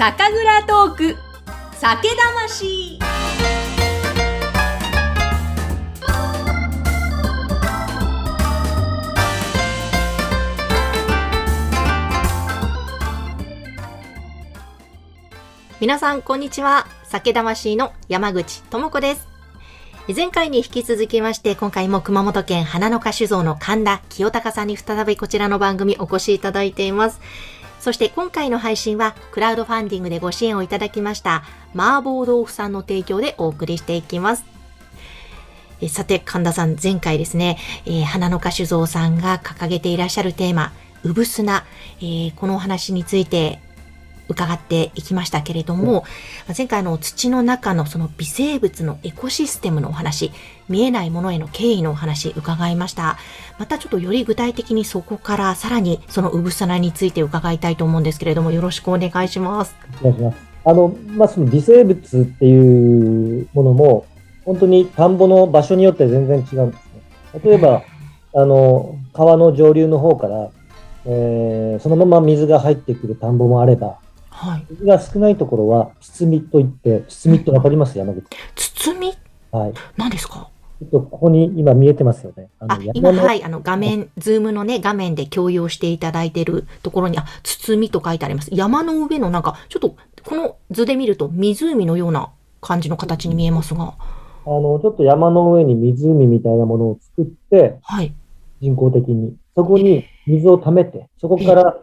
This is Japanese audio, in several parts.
酒蔵トーク。酒魂。皆さんこんにちは。酒魂の山口智子です。前回に引き続きまして、今回も熊本県花の花酒造の神田清隆さんに再びこちらの番組お越しいただいています。そして今回の配信はクラウドファンディングでご支援をいただきました麻婆豆腐さんの提供でお送りしていきます。えさて、神田さん、前回ですね、えー、花の花酒造さんが掲げていらっしゃるテーマ、うぶすな、えー、このお話について伺っていきましたけれども、前回の土の中のその微生物のエコシステムのお話、見えないものへの敬意のお話伺いました。またちょっとより具体的にそこからさらにそのうぶさなについて伺いたいと思うんですけれども、よろしくお願いします。お願いします。あの、まあ、その微生物っていうものも、本当に田んぼの場所によって全然違うんですね。例えば、あの、川の上流の方から、えー、そのまま水が入ってくる田んぼもあれば、はい、水が少ないところは、包みといって、包みってわかります、山口。包み？はい。何ですか？ちょっとここに今見えてますよね。あ今、はい、あの画面、ズームのね、画面で共有していただいているところに、あ、包みと書いてあります。山の上のなんか、ちょっと、この図で見ると湖のような感じの形に見えますが。あの、ちょっと山の上に湖みたいなものを作って、はい。人工的に。そこに水を溜めて、そこから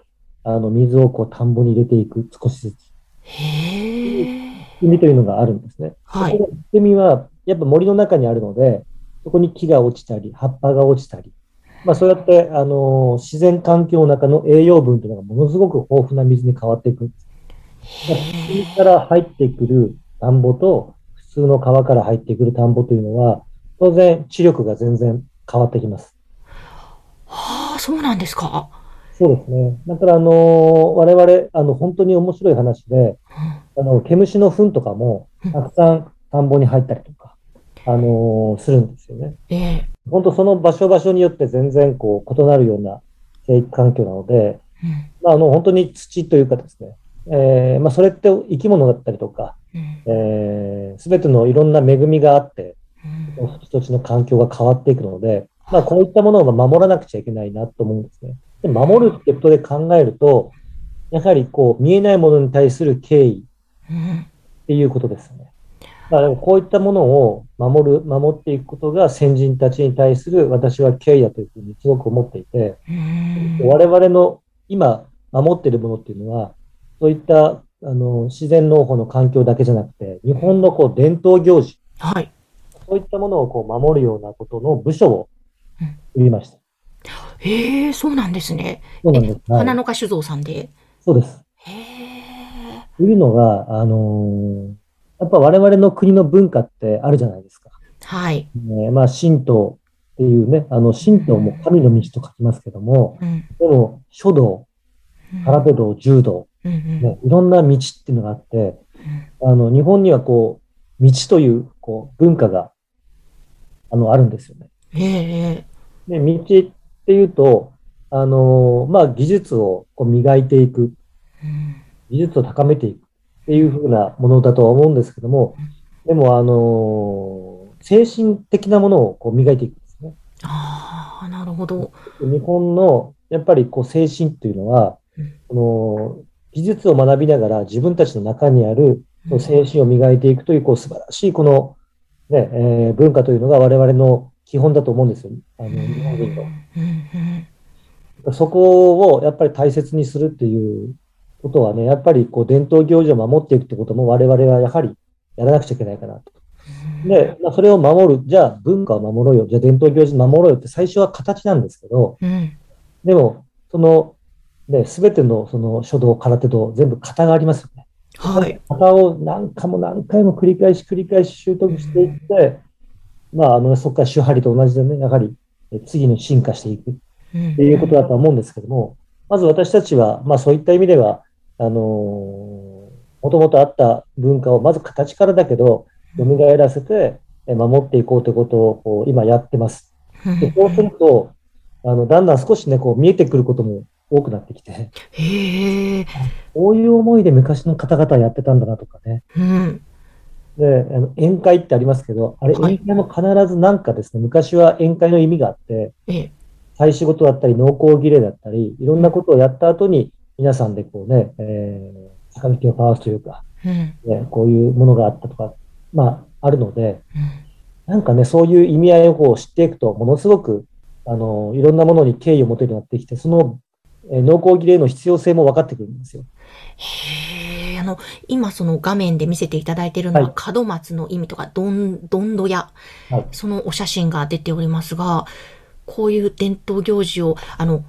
あの、水をこう田んぼに入れていく、少しずつ。へえ。海というのがあるんですね。はい。海は、やっぱ森の中にあるので、そこに木が落ちたり、葉っぱが落ちたり、まあそうやって、あの、自然環境の中の栄養分というのがものすごく豊富な水に変わっていくんです。海から入ってくる田んぼと、普通の川から入ってくる田んぼというのは、当然、知力が全然変わってきます。はあ、そうなんですか。そうですね。だから、あの、我々、あの、本当に面白い話で、あの、毛虫の糞とかも、たくさん田んぼに入ったりとか、あの、するんですよね。ええ。ー、本当その場所場所によって全然、こう、異なるような生育環境なので、うん、まあ、あの、本当に土というかですね、えー、まあ、それって生き物だったりとか、す、べ、てのいろんな恵みがあって、うん、土地の環境が変わっていくので、まあ、こういったものを守らなくちゃいけないなと思うんですね。で守るってことで考えると、やはりこう見えないものに対する敬意っていうことですね。まあ、こういったものを守る、守っていくことが先人たちに対する私は敬意だというふうにすごく思っていて、我々の今守っているものっていうのは、そういったあの自然農法の環境だけじゃなくて、日本のこう伝統行事、はい、そういったものをこう守るようなことの部署を作りました。へえ、そうなんですね。そうなんです。花の花酒造さんで。そうです。へえ。というのが、あのー、やっぱ我々の国の文化ってあるじゃないですか。はい。えー、まあ、神道っていうね、あの、神道も神の道と書きますけども、うん、でも、書道、空手道、柔道、うん、ね、いろんな道っていうのがあって、あの、日本にはこう、道という、こう、文化が、あの、あるんですよね。へえ。で、道っていうと、あのまあ、技術をこう磨いていく、技術を高めていくっていうふうなものだとは思うんですけども、でも、あの精神的なものをこう磨いていくんですね。ああ、なるほど。日本のやっぱりこう精神っていうのは、この技術を学びながら自分たちの中にある精神を磨いていくというこう素晴らしいこの、ねえー、文化というのが我々の基本だと思うんですよ。あの、日本人の。そこをやっぱり大切にするっていうことはね、やっぱりこう伝統行事を守っていくってことも我々はやはりやらなくちゃいけないかなと。で、まあ、それを守る、じゃあ文化を守ろうよ、じゃあ伝統行事守ろうよって最初は形なんですけど、うん、でも、その、ね、すべてのその書道、空手道、全部型がありますよね。はい。型を何回も何回も繰り返し繰り返し習得していって、まあ、あの、そこから手張りと同じでね、やはり次に進化していくっていうことだと思うんですけども、まず私たちは、まあそういった意味では、あのもともとあった文化をまず形からだけど、蘇らせて守っていこうということをこう今やってます。でそうすると、あの、だんだん少しね、こう見えてくることも多くなってきて、へこういう思いで昔の方々やってたんだなとかね。うん。で、あの宴会ってありますけど、あれ、宴会も必ずなんかですね、昔は宴会の意味があって、え仕事だったり、農耕儀礼だったり、いろんなことをやった後に、皆さんでこうね、えー、坂道を交わすというか、うん、ね、こういうものがあったとか、まあ、あるので、うん、なんかね、そういう意味合いを知っていくと、ものすごく、あの、いろんなものに敬意を持てるようになってきて、その、えー、農耕儀礼の必要性も分かってくるんですよ。へえ、あの、今その画面で見せていただいているのは、門松の意味とか、どん、どんどや、はい、そのお写真が出ておりますが、こういう伝統行事を、あの、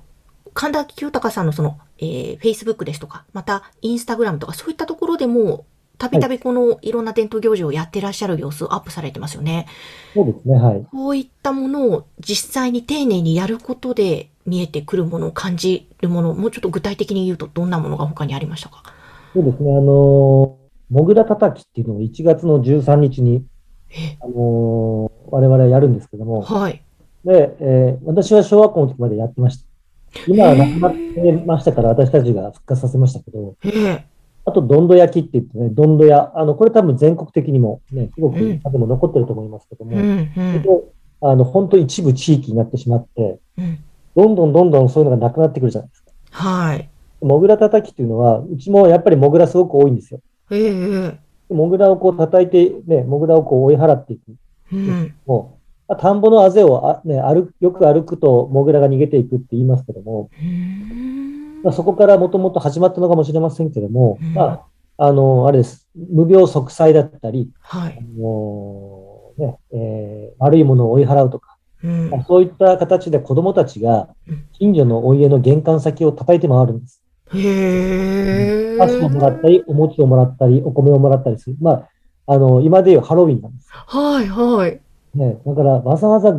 神田清隆さんのその、えー、Facebook ですとか、また、インスタグラムとか、そういったところでも、たびたびこのいろんな伝統行事をやってらっしゃる様子をアップされてますよね。そうですね、はい。こういったものを実際に丁寧にやることで見えてくるものを感じるもの、もうちょっと具体的に言うとどんなものが他にありましたか？そうですね、あの、もぐらたたきっていうのを1月の13日に、あの我々はやるんですけども、はい。で、えー、私は小学校の時までやってました。今はなくなってましたから、私たちが復活させましたけど、あと、どんど焼きって言ってね、どんど屋、あの、これ多分全国的にもね、すごく、でも残ってると思いますけども、うんうん。あの、本当一部地域になってしまって、うん、どんどんどんどんそういうのがなくなってくるじゃないですか。はい。もぐら叩きっていうのは、うちもやっぱりもぐらすごく多いんですよ。ええもぐらをこう叩いて、ね、もぐらをこう追い払っていく。うん、も田んぼのあぜをあ、ね、歩よく歩くとモグラが逃げていくって言いますけども、まあ、そこからもともと始まったのかもしれませんけども、まあ、あの、あれです。無病息災だったり、はい、あのねえー、悪いものを追い払うとか、うん、そういった形で子供たちが近所のお家の玄関先を叩いて回るんです。へパスをもらったり、お餅をもらったり、お米をもらったりする。まあ、あの、今でいうハロウィンなんです。はい、はい。ね、だからわざわざ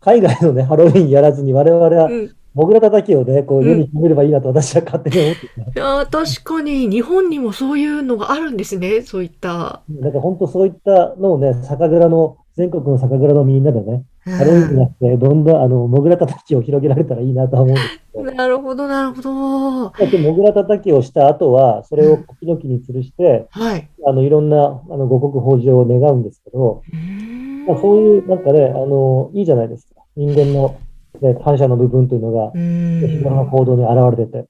海外のね、ハロウィンやらずに我々は、モグラ叩きをね、こう、世に決めればいいなと私は勝手に思ってて、いや確かに、日本にもそういうのがあるんですね、そういった。なんか本当そういったのをね、酒蔵の、全国の酒蔵のみんなでね、ハロウィンじゃなくて、どんどん、あの、モグラ叩きを広げられたらいいなと思うんですけど。なるほど、なるほど。だってモグラ叩きをした後は、それを時々に吊るして、はい。あの、いろんな、あの、五穀豊穣を願うんですけど、まあ、そういう、なんかね、あの、いいじゃないですか。人間の、ね、感謝の部分というのが、日頃の行動に現れてて。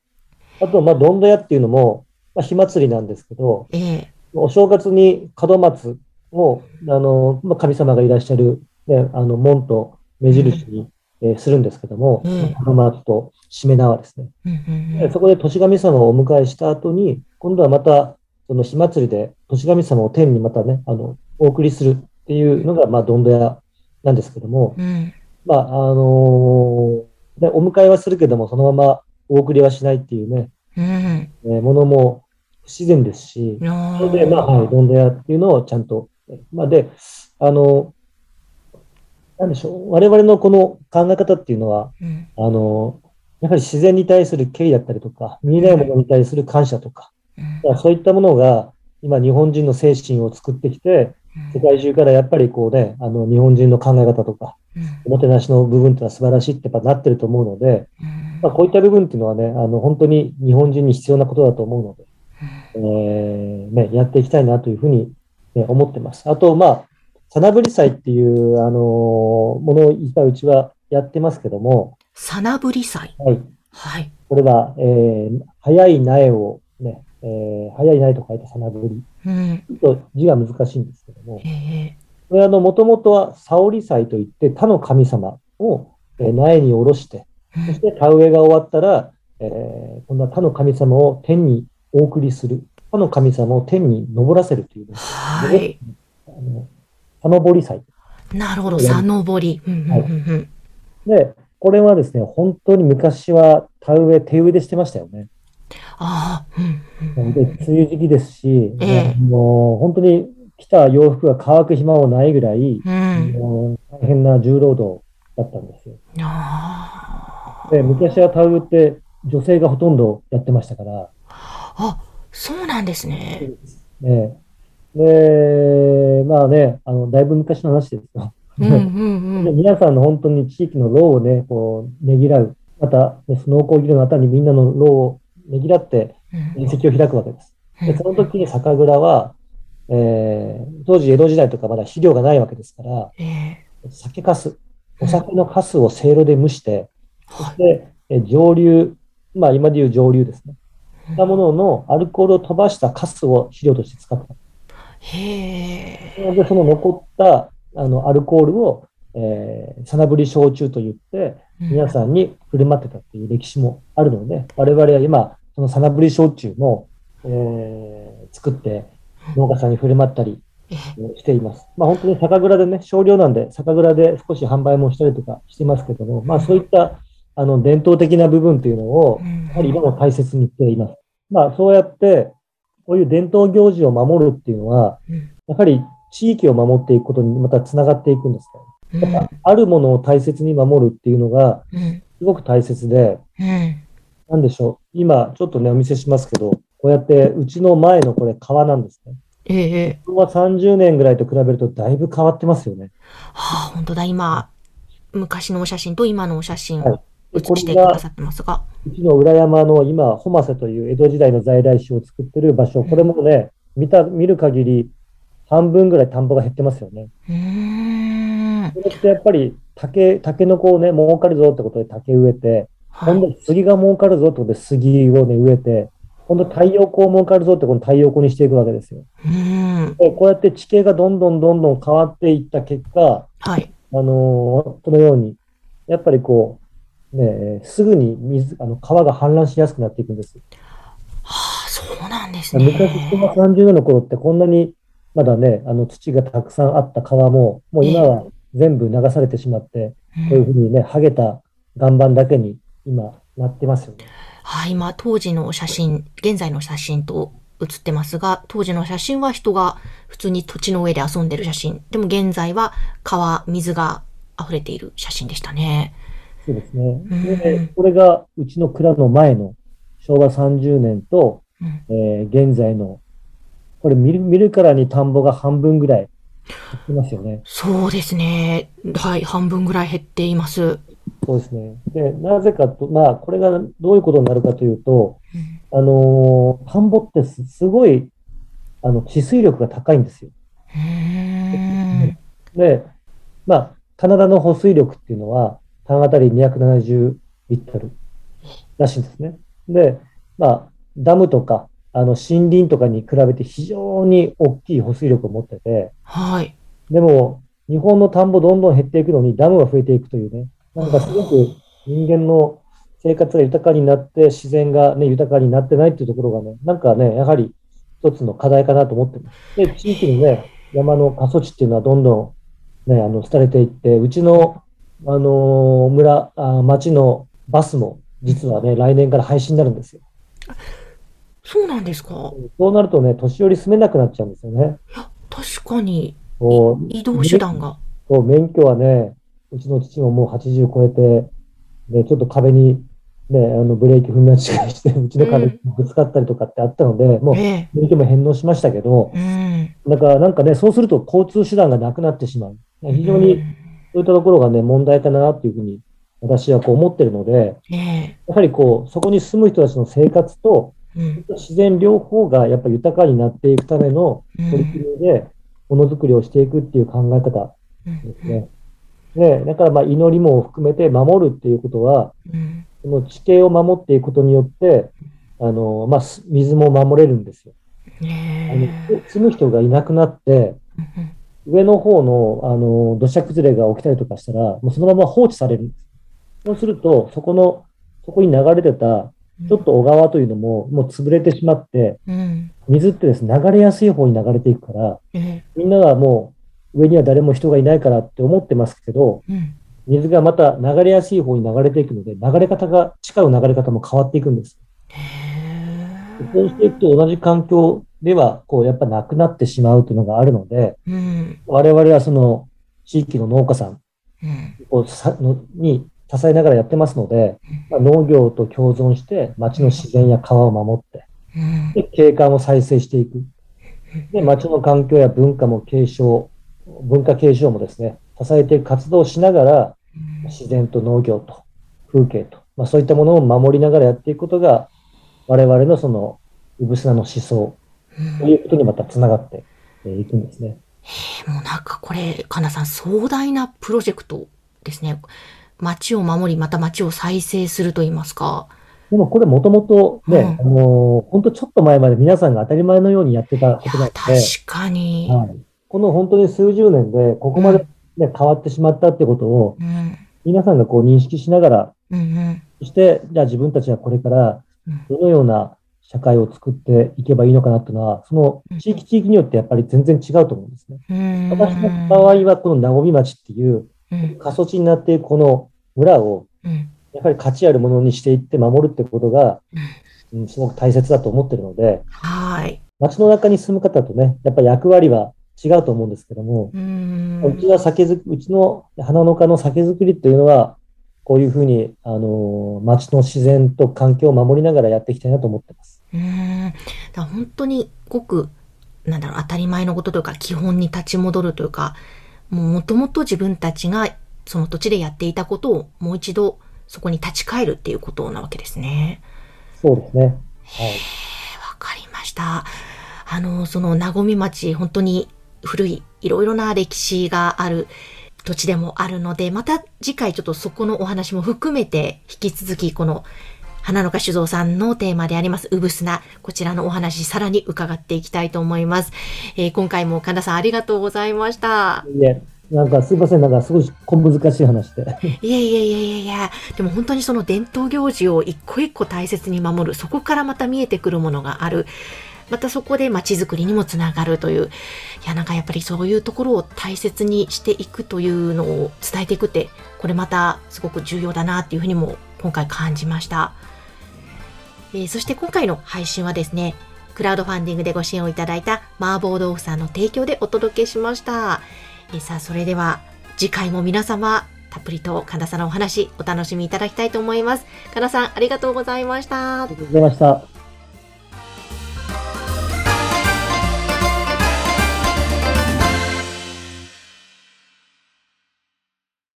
あと、まあ、どんどやっていうのも、まあ、火祭りなんですけど、ええ、お正月に門松を、あの、まあ、神様がいらっしゃる、ね、あの、門と目印に、えー、するんですけども、門松としめ縄ですね、うんそこで年神様をお迎えした後に、今度はまた、その火祭りで年神様を天にまたね、あの、お送りするっていうのが、まあ、どんどやなんですけども、うん、まあ、あのー、ね、お迎えはするけども、そのままお送りはしないっていうね、うん、えー、ものも不自然ですし、それで、まあ、はい、どんどやっていうのをちゃんと、まあ、で、あの、なんでしょう、我々のこの考え方っていうのは、うん、あの、やはり自然に対する敬意だったりとか、見えないものに対する感謝とか、うん、そういったものが、今日本人の精神を作ってきて、世界中からやっぱりこうね、あの日本人の考え方とか、おもてなしの部分っていうのは素晴らしいってやっぱなってると思うので、まあ、こういった部分っていうのはね、あの本当に日本人に必要なことだと思うので、えー、ね、やっていきたいなというふうに、ね、思ってます。あと、まあ、さなぶり祭っていう、あのものを今うちはやってますけども。さなぶり祭はい。はい。これは、えー、早い苗をね、えー、早い苗と書いてさなぶり。うん、ちょっと字が難しいんですけども、これあの、もともとは沙織祭といって、他の神様を、えー、苗に下ろして、そして田植えが終わったら、えー、こんな他の神様を天にお送りする。他の神様を天に昇らせるという、はい。あの、田登り祭。なるほど、田登り。はい、で、これはですね、本当に昔は田植え、手植えでしてましたよね。ああ、うん、で、梅雨時期ですし、ええ、もう本当に着た洋服が乾く暇もないぐらい、うん、もう大変な重労働だったんですよ。で昔はタウって女性がほとんどやってましたから。あ、そうなんですね。ねで、まあね、あの、だいぶ昔の話ですよ。うんうんうん、皆さんの本当に地域の労をね、こう、ねぎらうまた、ね、農耕技能のあたりにみんなの労をねぎらって宴席を開くわけです。でその時に酒蔵は、えー、当時江戸時代とかまだ肥料がないわけですから、えー、酒粕、お酒の粕をせいろで蒸して、そして、え上流、まあ今でいう上流ですね。たもののアルコールを飛ばしたカスを肥料として使った。へえ。で、その残ったあのアルコールを、えー、さなぶり焼酎と言って、皆さんに振る舞ってたっていう歴史もあるので、うん、我々は今、そのさなぶり焼酎も、えー、作って農家さんに振る舞ったりしています。まあ本当に酒蔵でね、少量なんで酒蔵で少し販売もしたりとかしてますけども、まあそういったあの、伝統的な部分というのを、やはり今も大切にしています。まあ、そうやって、こういう伝統行事を守るっていうのは、やはり地域を守っていくことにまた繋がっていくんですね。やっぱ、あるものを大切に守るっていうのが、すごく大切で、なんでしょう。今、ちょっとね、お見せしますけど、こうやって、うちの前のこれ、川なんですね。ええ。ここは30年ぐらいと比べると、だいぶ変わってますよね。はあ、本当だ、今、昔のお写真と今のお写真。はい写してくださってますが。うちの裏山の今、ホマセという江戸時代の在来種を作ってる場所、これもね、見た、見る限り、半分ぐらい田んぼが減ってますよね。それってやっぱり竹、竹の子をね、儲かるぞってことで竹植えて、はい、今度杉が儲かるぞってことで杉をね、植えて、今度太陽光儲かるぞってこの太陽光にしていくわけですよ。でこうやって地形がどんどんどんどん変わっていった結果、はい、あのー、このように、やっぱりこう、ね、すぐに水、あの川が氾濫しやすくなっていくんです。はあ、そうなんですね。昔、昭和30年の頃ってこんなにまだね、あの土がたくさんあった川も、もう今は全部流されてしまって、こういうふうにね、はげた岩盤だけに今なってますよね。はい、今、当時の写真、現在の写真と写ってますが、当時の写真は人が普通に土地の上で遊んでる写真。でも現在は川、水が溢れている写真でしたね。そうですね。で、これがうちの蔵の前の昭和30年と、うん、えー、現在の、これ見る見るからに田んぼが半分ぐらい減ってますよね。そうですね。はい、半分ぐらい減っています。そうですね。で、なぜかと、まあ、これがどういうことになるかというと、うん、あのー、田んぼってすごい、あの、治水力が高いんですよ。で、まあ、棚田の保水力っていうのは、単当たり270リットルらしいんですね。で、まあ、ダムとか、あの、森林とかに比べて非常に大きい保水力を持ってて、はい。でも、日本の田んぼどんどん減っていくのにダムが増えていくというね、なんかすごく人間の生活が豊かになって、自然がね、豊かになってないっていうところがね、なんかね、やはり一つの課題かなと思ってます。で、地域にね、山の過疎地っていうのはどんどんね、あの、廃れていって、うちのあのー、村あ、町のバスも実はね、来年から廃止になるんですよ。そうなんですか？そうなるとね、年寄り住めなくなっちゃうんですよね。いや、確かに。移動手段が。そう、免許はね、うちの父ももう80超えて、で、ちょっと壁に、ね、あのブレーキ踏み間違いして、うちの壁にぶつかったりとかってあったので、うん、もう免許も返納しましたけど、うん、だからなんかね、そうすると交通手段がなくなってしまう。非常にそういったところがね、問題かなっていうふうに私はこう思ってるので、やはりこう、そこに住む人たちの生活と、自然両方がやっぱり豊かになっていくための取り組みで、ものづくりをしていくっていう考え方ですね。ね、だからまあ祈りも含めて守るっていうことは、その地形を守っていくことによって、あの、まあ、水も守れるんですよ。あの住む人がいなくなって、上の方の、あの、土砂崩れが起きたりとかしたら、もうそのまま放置される。んです。そうすると、そこの、そこに流れてた、ちょっと小川というのも、もう潰れてしまって、うん、水ってですね、流れやすい方に流れていくから、うん、みんながもう、上には誰も人がいないからって思ってますけど、うん、水がまた流れやすい方に流れていくので、流れ方が、地下の流れ方も変わっていくんです。そうしていくと同じ環境では、こう、やっぱなくなってしまうというのがあるので、うん、我々はその、地域の農家さんをさのに支えながらやってますので、まあ、農業と共存して町の自然や川を守って、で景観を再生していく。で、町の環境や文化も継承、文化継承もですね、支えていく活動をしながら、自然と農業と風景とまあ、そういったものを守りながらやっていくことが、我々のその、うぶすなの思想ということにまたつながっていくんですね。へもうなんかこれ、かなさん、壮大なプロジェクトですね。街を守り、また街を再生すると言いますか。でもこれもともとね、うん、あの、本当ちょっと前まで皆さんが当たり前のようにやってたことなので。確かに、はい。この本当に数十年で、ここまでね、うん、変わってしまったってことを、うん、皆さんがこう認識しながら、うんうん、そして、じゃあ自分たちはこれから、どのような社会を作っていけばいいのかなっていうのは、その地域地域によってやっぱり全然違うと思うんですね。私の場合は、この和み町っていう、過疎地になっているこの村を、やはり価値あるものにしていって守るってことが、うん、すごく大切だと思ってるので、はい。街の中に住む方とね、やっぱり役割は違うと思うんですけども、うちは酒づうちの花の家の酒造りっていうのは、こういうふうに、あの、街の自然と環境を守りながらやっていきたいなと思ってます。うん。だ本当にごく、なんだろう、当たり前のことというか、基本に立ち戻るというか、もともと自分たちがその土地でやっていたことをもう一度そこに立ち返るっていうことなわけですね。そうですね。はい。わかりました。あの、その、なごみ町、本当に古い、いろいろな歴史がある土地でもあるので、また次回ちょっとそこのお話も含めて、引き続きこの、花の花酒造さんのテーマであります、うぶすな、こちらのお話、さらに伺っていきたいと思います。えー、今回も神田さんありがとうございました。なんかすいません、なんかすごい小難しい話で。いやいやいやいやいや、でも本当にその伝統行事を一個一個大切に守る、そこからまた見えてくるものがある。またそこで街づくりにもつながるという、いやなんかやっぱりそういうところを大切にしていくというのを伝えていくって、これまたすごく重要だなっていうふうにも今回感じました。えー、そして今回の配信はですね、クラウドファンディングでご支援をいただいた麻婆豆腐さんの提供でお届けしました。えー、さあ、それでは次回も皆様、たっぷりと神田さんのお話お楽しみいただきたいと思います。神田さん、ありがとうございました。ありがとうございました。